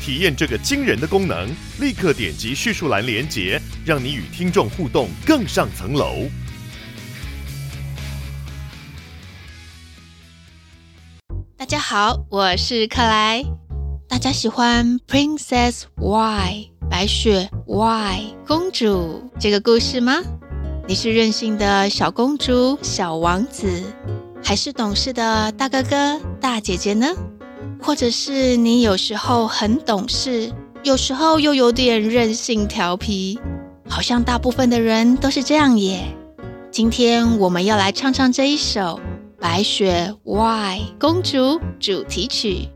体验这个惊人的功能，立刻点击叙述栏连接，让你与听众互动更上层楼。大家好，我是克莱。大家喜欢 Princess Y 白雪 Y 公主这个故事吗？你是任性的小公主、小王子，还是懂事的大哥哥、大姐姐呢？或者是你有时候很懂事，有时候又有点任性调皮？好像大部分的人都是这样耶。今天我们要来唱唱这一首。白雪 Why 公主主题曲。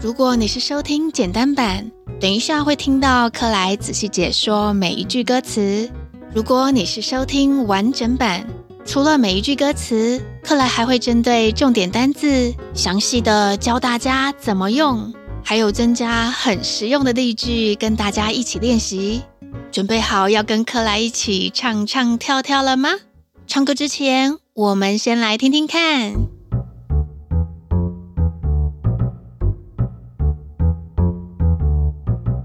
如果你是收听简单版，等一下会听到克莱仔细解说每一句歌词。如果你是收听完整版，除了每一句歌词，克莱还会针对重点单字详细的教大家怎么用，还有增加很实用的例句跟大家一起练习。准备好要跟克莱一起唱唱跳跳了吗？唱歌之前，我们先来听听看。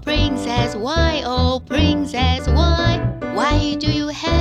Princess why oh Princess why why do you have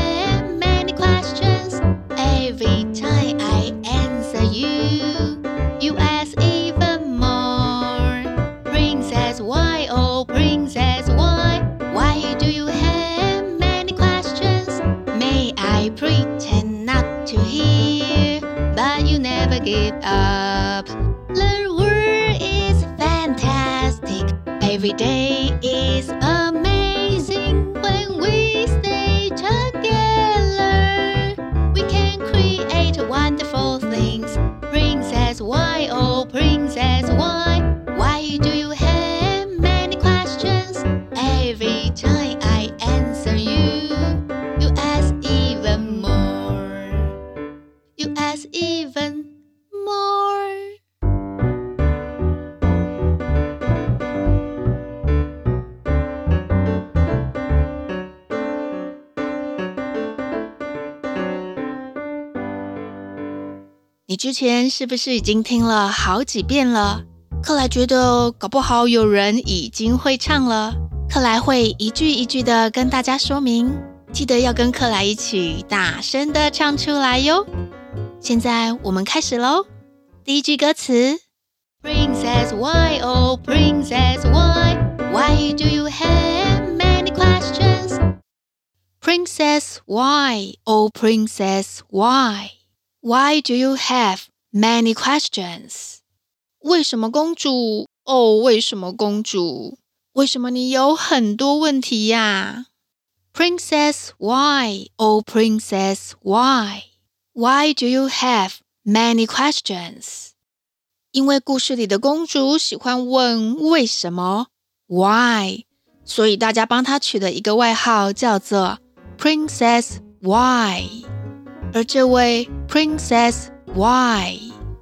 你之前是不是已经听了好几遍了？克莱觉得搞不好有人已经会唱了。克莱会一句一句的跟大家说明，记得要跟克莱一起大声的唱出来哟。现在我们开始喽。第一句歌词：Princess why oh Princess why why do you have many questions? Princess why oh Princess why why do you have many questions? 为什么公主？哦，为什么公主？为什么你有很多问题呀？Princess why oh Princess why Why do you have many questions? 因为故事里的公主喜欢问为什么 Why，所以大家帮她取了一个外号，叫做 Princess Why。而这位 Princess Why，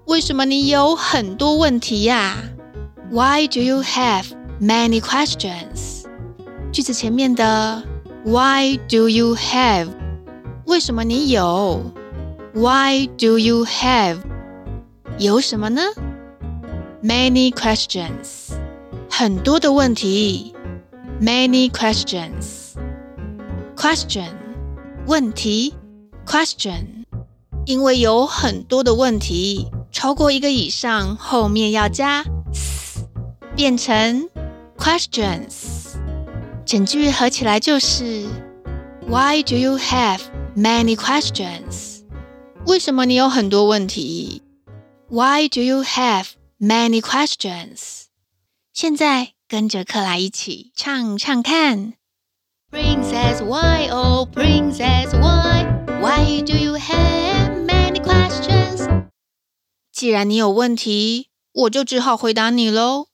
为什么你有很多问题呀？Why do you have many questions？句子前面的 Why do you have？为什么你有？Why do you have 有什么呢？Many questions 很多的问题。Many questions question 问题 question 因为有很多的问题，超过一个以上，后面要加 s 变成 questions。整句合起来就是 Why do you have many questions？为什么你有很多问题？Why do you have many questions？现在跟着克莱一起唱唱看。Princess why oh Princess why why do you have？既然你有问题，我就只好回答你喽。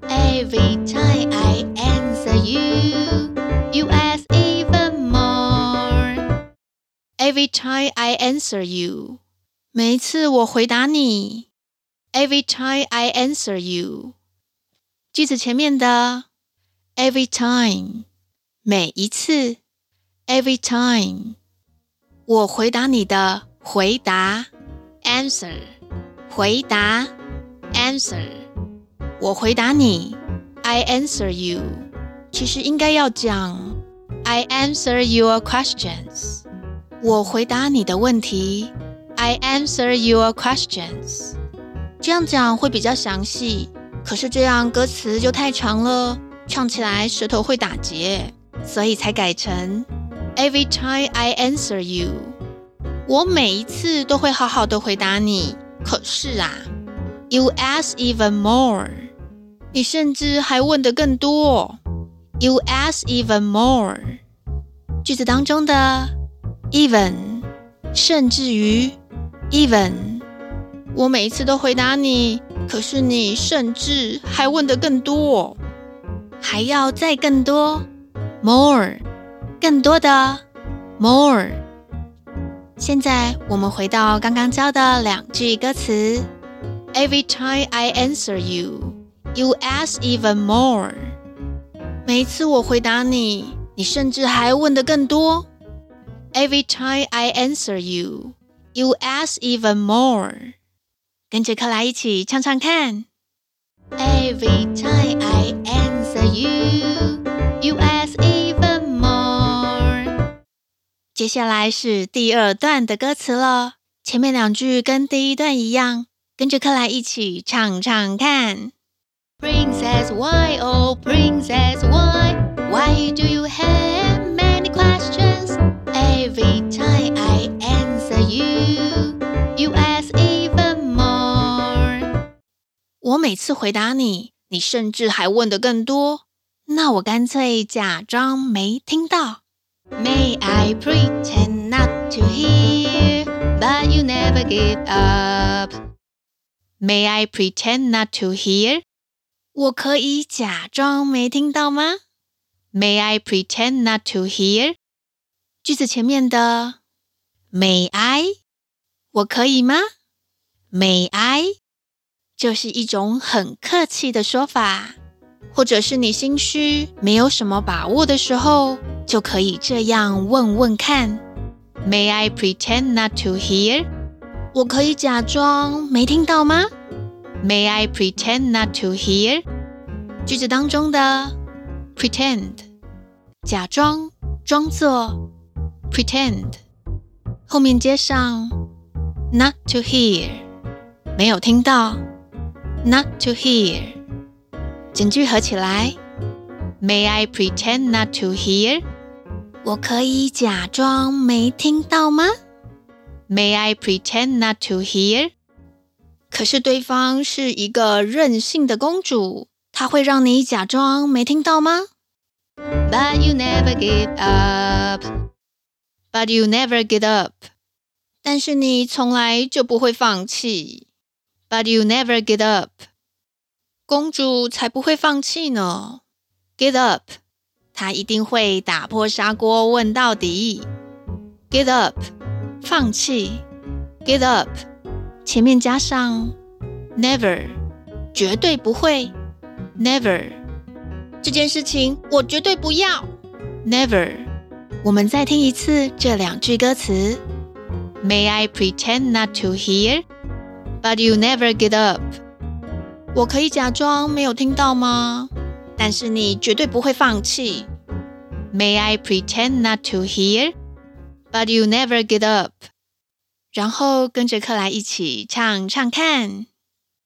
Every time I answer you, you ask even more. Every time I answer you，每一次我回答你。Every time I answer you，句子前面的 every time，每一次，every time，我回答你的回答，answer。回答，answer，我回答你，I answer you。其实应该要讲 I answer your questions。我回答你的问题，I answer your questions。这样讲会比较详细，可是这样歌词就太长了，唱起来舌头会打结，所以才改成。Every time I answer you，我每一次都会好好的回答你。可是啊，You ask even more，你甚至还问得更多。You ask even more，句子当中的 even，甚至于 even，我每一次都回答你，可是你甚至还问得更多，还要再更多，more。更多的 more。现在我们回到刚刚教的两句歌词：Every time I answer you, you ask even more。每一次我回答你，你甚至还问得更多。Every time I answer you, you ask even more。跟着克莱一起唱唱看：Every time 接下来是第二段的歌词了，前面两句跟第一段一样，跟着克莱一起唱唱看。Princess, why, oh Princess, why, why do you have many questions? Every time I answer you, you ask even more. 我每次回答你，你甚至还问的更多，那我干脆假装没听到。May I pretend not to hear, but you never give up? May I pretend not to hear? 我可以假装没听到吗？May I pretend not to hear? 句子前面的 May I，我可以吗？May I 就是一种很客气的说法。或者是你心虚、没有什么把握的时候，就可以这样问问看：May I pretend not to hear？我可以假装没听到吗？May I pretend not to hear？句子当中的 pretend，假装、装作，pretend，后面接上 not to hear，没有听到，not to hear。整句合起来，May I pretend not to hear？我可以假装没听到吗？May I pretend not to hear？可是对方是一个任性的公主，她会让你假装没听到吗？But you never give up. But you never give up. 但是你从来就不会放弃。But you never give up. 公主才不会放弃呢！Get up，她一定会打破砂锅问到底。Get up，放弃。Get up，前面加上 never，绝对不会。Never，这件事情我绝对不要。Never，我们再听一次这两句歌词：May I pretend not to hear, but you never get up. 我可以假装没有听到吗？但是你绝对不会放弃。May I pretend not to hear, but you never get up。然后跟着克莱一起唱唱看。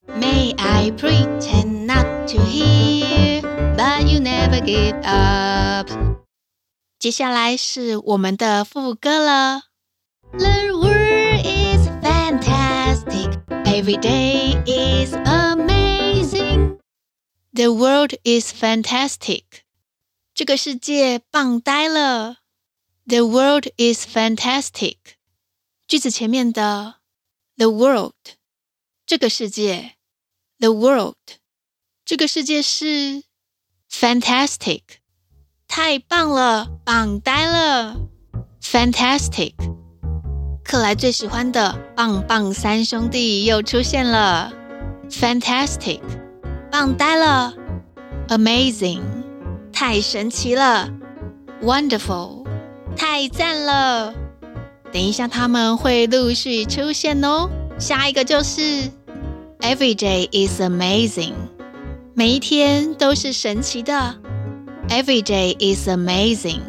May I pretend not to hear, but you never give up。接下来是我们的副歌了。The world is fantastic, every day is a amazing. The world is fantastic. 这个世界棒呆了。The world is fantastic. 句子前面的 the world 这个世界，the world 这个世界是 fantastic，太棒了，棒呆了。Fantastic 克莱最喜欢的棒棒三兄弟又出现了：Fantastic， 棒呆了；Amazing，太神奇了；Wonderful，太赞了。等一下他们会陆续出现哦。下一个就是 Every day is amazing，每一天都是神奇的。Every day is amazing。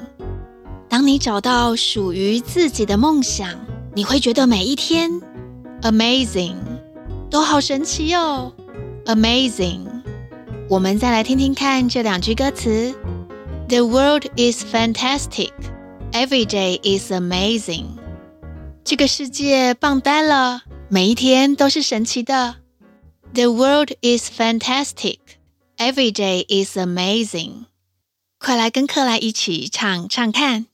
当你找到属于自己的梦想。你会觉得每一天 amazing 都好神奇哦，amazing。我们再来听听看这两句歌词：The world is fantastic, every day is amazing。这个世界棒呆了，每一天都是神奇的。The world is fantastic, every day is amazing。快来跟克莱一起唱唱看。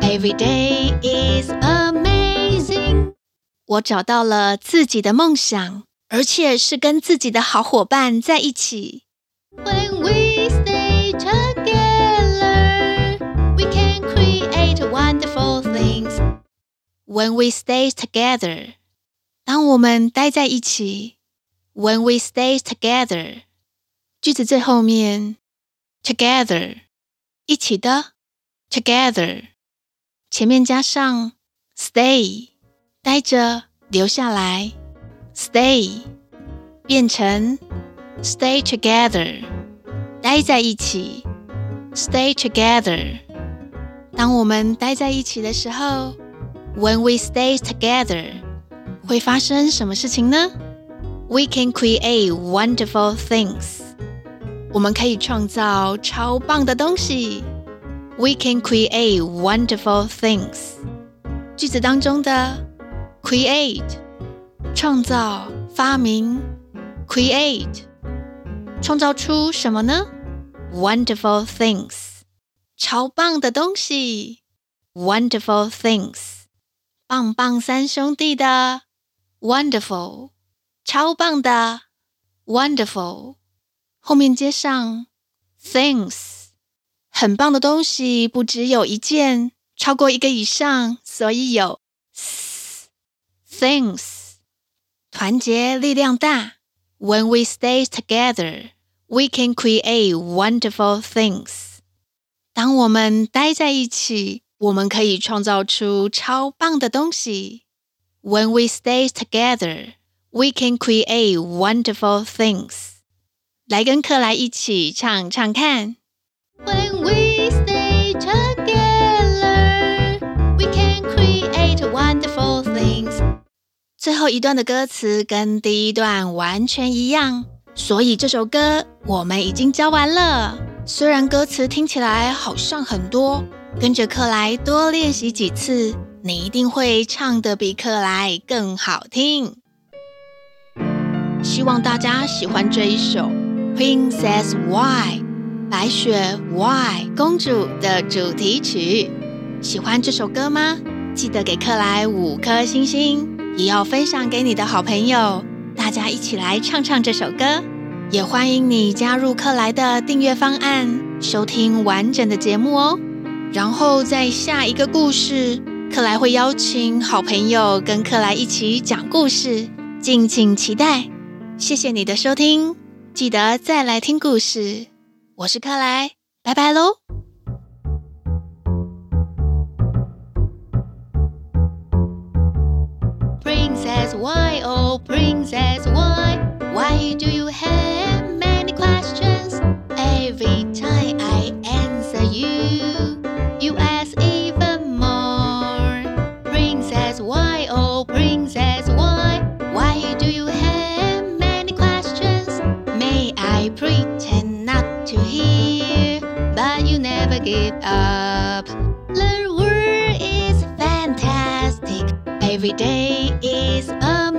Every day is amazing。我找到了自己的梦想， 而且是跟自己的好伙伴在一起。When we stay together, we can create wonderful things. When we stay together，当我们待在一起。When we stay together，句子最后面，together，一起的，together。前面加上 stay，待着，留下来 ，stay 变成 stay together，待在一起，stay together。当我们待在一起的时候，when we stay together，会发生什么事情呢？We can create wonderful things。我们可以创造超棒的东西。We can create wonderful things。句子当中的 create 创造、发明，create 创造出什么呢？Wonderful things，超棒的东西。Wonderful things，棒棒三兄弟的 wonderful，超棒的 wonderful，后面接上 things。很棒的东西不只有一件，超过一个以上，所以有 things。团结力量大。When we stay together, we can create wonderful things。当我们待在一起，我们可以创造出超棒的东西。When we stay together, we can create wonderful things。来跟克莱一起唱唱看。When we 最后一段的歌词跟第一段完全一样，所以这首歌我们已经教完了。虽然歌词听起来好像很多，跟着克莱多练习几次，你一定会唱得比克莱更好听。希望大家喜欢这一首《Princess Why》。白雪 Why 公主的主题曲，喜欢这首歌吗？记得给克莱五颗星星，也要分享给你的好朋友，大家一起来唱唱这首歌。也欢迎你加入克莱的订阅方案，收听完整的节目哦。然后在下一个故事，克莱会邀请好朋友跟克莱一起讲故事，敬请期待。谢谢你的收听，记得再来听故事。我是克莱，拜拜喽。Princess why why do you have many questions every time I answer you you ask even more Princess why oh Princess why why do you have many questions may I pretend not to hear, but you never give up. The world is fantastic. Every day is amazing.